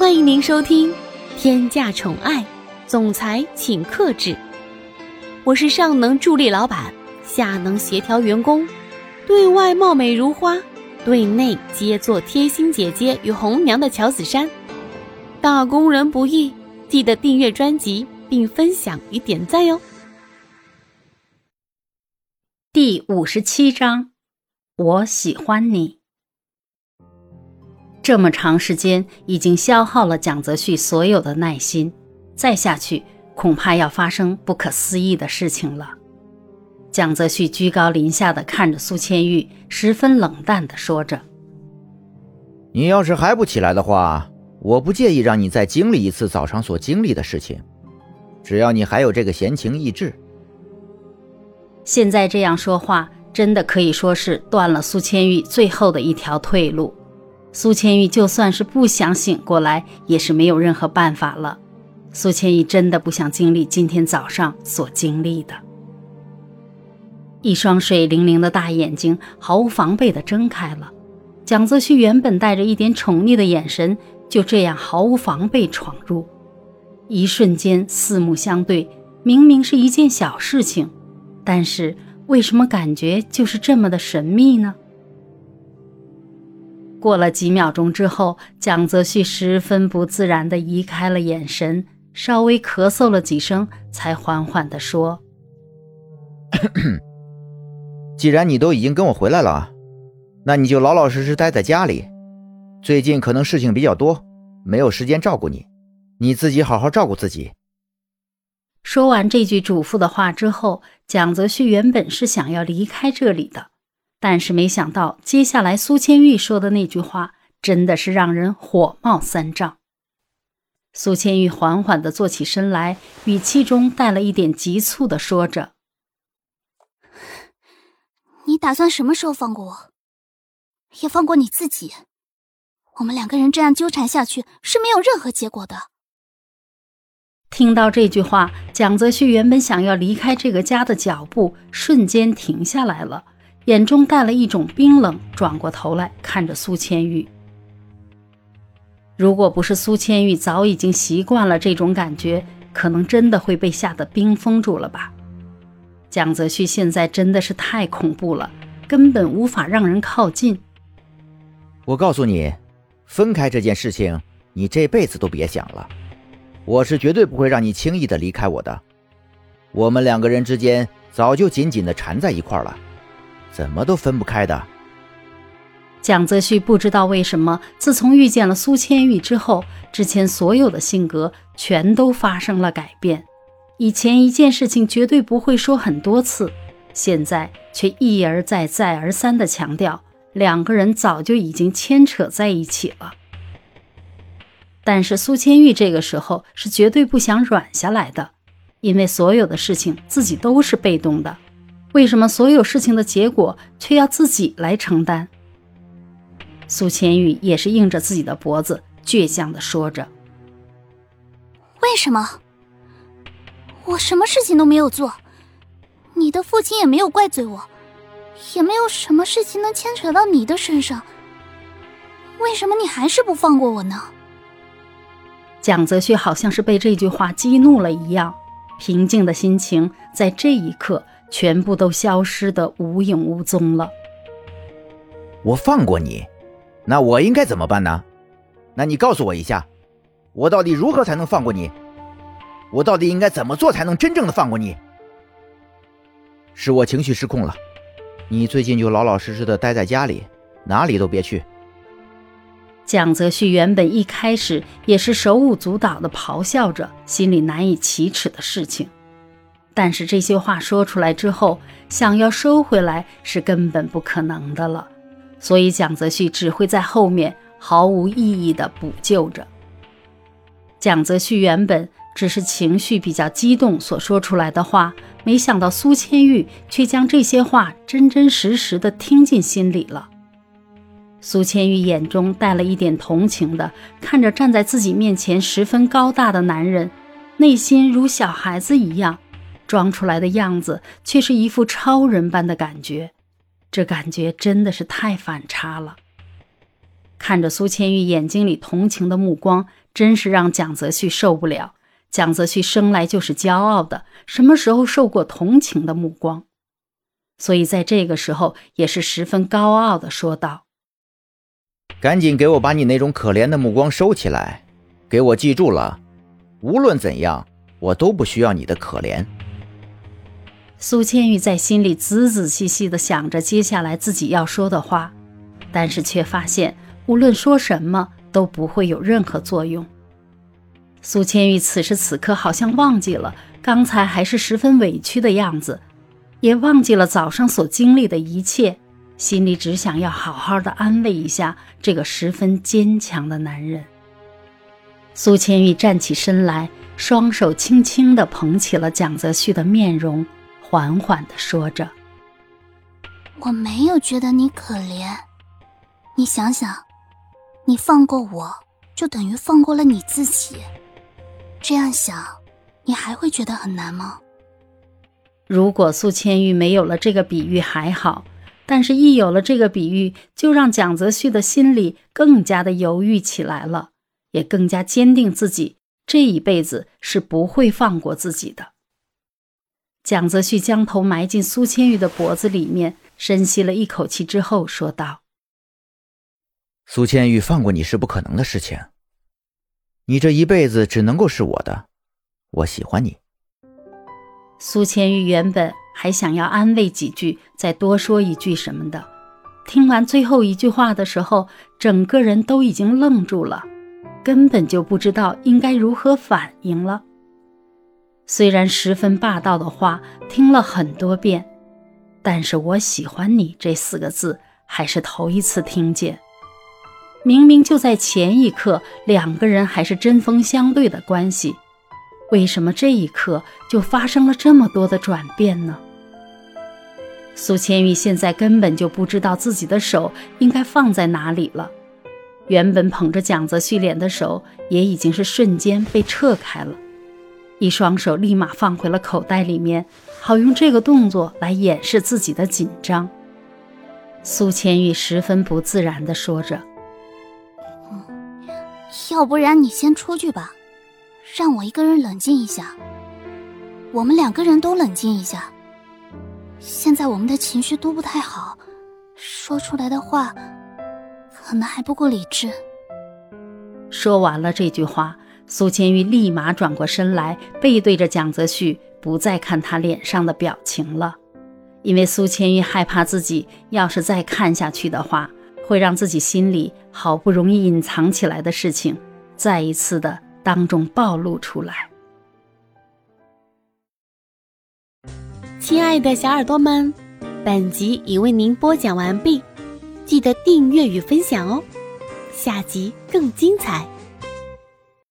欢迎您收听《天价宠爱总裁请克制》，我是上能助力老板，下能协调员工，对外貌美如花，对内皆做贴心姐姐与红娘的乔子珊。打工人不易，记得订阅专辑并分享与点赞哟。第五十七章，我喜欢你。这么长时间已经消耗了蒋泽旭所有的耐心，再下去恐怕要发生不可思议的事情了。蒋泽旭居高临下的看着苏千玉，十分冷淡的说着：“你要是还不起来的话，我不介意让你再经历一次早上所经历的事情，只要你还有这个闲情逸致。”现在这样说话，真的可以说是断了苏千玉最后的一条退路。苏千玉就算是不想醒过来，也是没有任何办法了。苏千玉真的不想经历今天早上所经历的。一双水灵灵的大眼睛毫无防备地睁开了，蒋泽旭原本带着一点宠溺的眼神，就这样毫无防备闯入。一瞬间四目相对，明明是一件小事情，但是为什么感觉就是这么的神秘呢？过了几秒钟之后，蒋泽旭十分不自然地移开了眼神，稍微咳嗽了几声，才缓缓地说：“既然你都已经跟我回来了，那你就老老实实待在家里。最近可能事情比较多，没有时间照顾你，你自己好好照顾自己。”说完这句嘱咐的话之后，蒋泽旭原本是想要离开这里的。但是没想到，接下来苏千玉说的那句话真的是让人火冒三丈。苏千玉缓缓地坐起身来，语气中带了一点急促地说着：“你打算什么时候放过我？也放过你自己？我们两个人这样纠缠下去是没有任何结果的。”听到这句话，蒋泽旭原本想要离开这个家的脚步瞬间停下来了。眼中带了一种冰冷，转过头来看着苏千玉。如果不是苏千玉早已经习惯了这种感觉，可能真的会被吓得冰封住了吧。蒋泽旭现在真的是太恐怖了，根本无法让人靠近。我告诉你，分开这件事情，你这辈子都别想了。我是绝对不会让你轻易的离开我的。我们两个人之间早就紧紧的缠在一块了。怎么都分不开的。蒋泽旭不知道为什么，自从遇见了苏千玉之后，之前所有的性格全都发生了改变。以前一件事情绝对不会说很多次，现在却一而再、再而三的强调，两个人早就已经牵扯在一起了。但是苏千玉这个时候是绝对不想软下来的，因为所有的事情自己都是被动的。为什么所有事情的结果却要自己来承担？苏千玉也是硬着自己的脖子，倔强的说着：“为什么？我什么事情都没有做，你的父亲也没有怪罪我，也没有什么事情能牵扯到你的身上。为什么你还是不放过我呢？”蒋泽旭好像是被这句话激怒了一样，平静的心情在这一刻。全部都消失的无影无踪了。我放过你，那我应该怎么办呢？那你告诉我一下，我到底如何才能放过你？我到底应该怎么做才能真正的放过你？是我情绪失控了，你最近就老老实实的待在家里，哪里都别去。蒋泽旭原本一开始也是手舞足蹈的咆哮着，心里难以启齿的事情。但是这些话说出来之后，想要收回来是根本不可能的了，所以蒋泽旭只会在后面毫无意义的补救着。蒋泽旭原本只是情绪比较激动所说出来的话，没想到苏千玉却将这些话真真实实的听进心里了。苏千玉眼中带了一点同情的看着站在自己面前十分高大的男人，内心如小孩子一样。装出来的样子却是一副超人般的感觉，这感觉真的是太反差了。看着苏千玉眼睛里同情的目光，真是让蒋泽旭受不了。蒋泽旭生来就是骄傲的，什么时候受过同情的目光？所以在这个时候，也是十分高傲的说道：“赶紧给我把你那种可怜的目光收起来，给我记住了，无论怎样，我都不需要你的可怜。”苏千玉在心里仔仔细细的想着接下来自己要说的话，但是却发现无论说什么都不会有任何作用。苏千玉此时此刻好像忘记了刚才还是十分委屈的样子，也忘记了早上所经历的一切，心里只想要好好的安慰一下这个十分坚强的男人。苏千玉站起身来，双手轻轻地捧起了蒋泽旭的面容，缓缓的说着：“我没有觉得你可怜，你想想，你放过我，就等于放过了你自己。”这样想，你还会觉得很难吗？如果苏千玉没有了这个比喻还好，但是一有了这个比喻，就让蒋泽旭的心里更加的犹豫起来了，也更加坚定自己这一辈子是不会放过自己的。蒋泽旭将头埋进苏千玉的脖子里面，深吸了一口气之后说道：“苏千玉放过你是不可能的事情。”你这一辈子只能够是我的，我喜欢你。苏千玉原本还想要安慰几句，再多说一句什么的，听完最后一句话的时候，整个人都已经愣住了，根本就不知道应该如何反应了。虽然十分霸道的话听了很多遍，但是我喜欢你这四个字还是头一次听见。明明就在前一刻，两个人还是针锋相对的关系，为什么这一刻就发生了这么多的转变呢？苏千玉现在根本就不知道自己的手应该放在哪里了，原本捧着蒋泽旭脸的手也已经是瞬间被撤开了，一双手立马放回了口袋里面，好用这个动作来掩饰自己的紧张。苏千玉十分不自然地说着。要不然你先出去吧，让我一个人冷静一下。我们两个人都冷静一下。现在我们的情绪都不太好，说出来的话可能还不够理智。说完了这句话，苏千玉立马转过身来，背对着蒋泽旭，不再看他脸上的表情了，因为苏千玉害怕自己要是再看下去的话。会让自己心里好不容易隐藏起来的事情，再一次的当众暴露出来。亲爱的小耳朵们，本集已为您播讲完毕，记得订阅与分享哦，下集更精彩。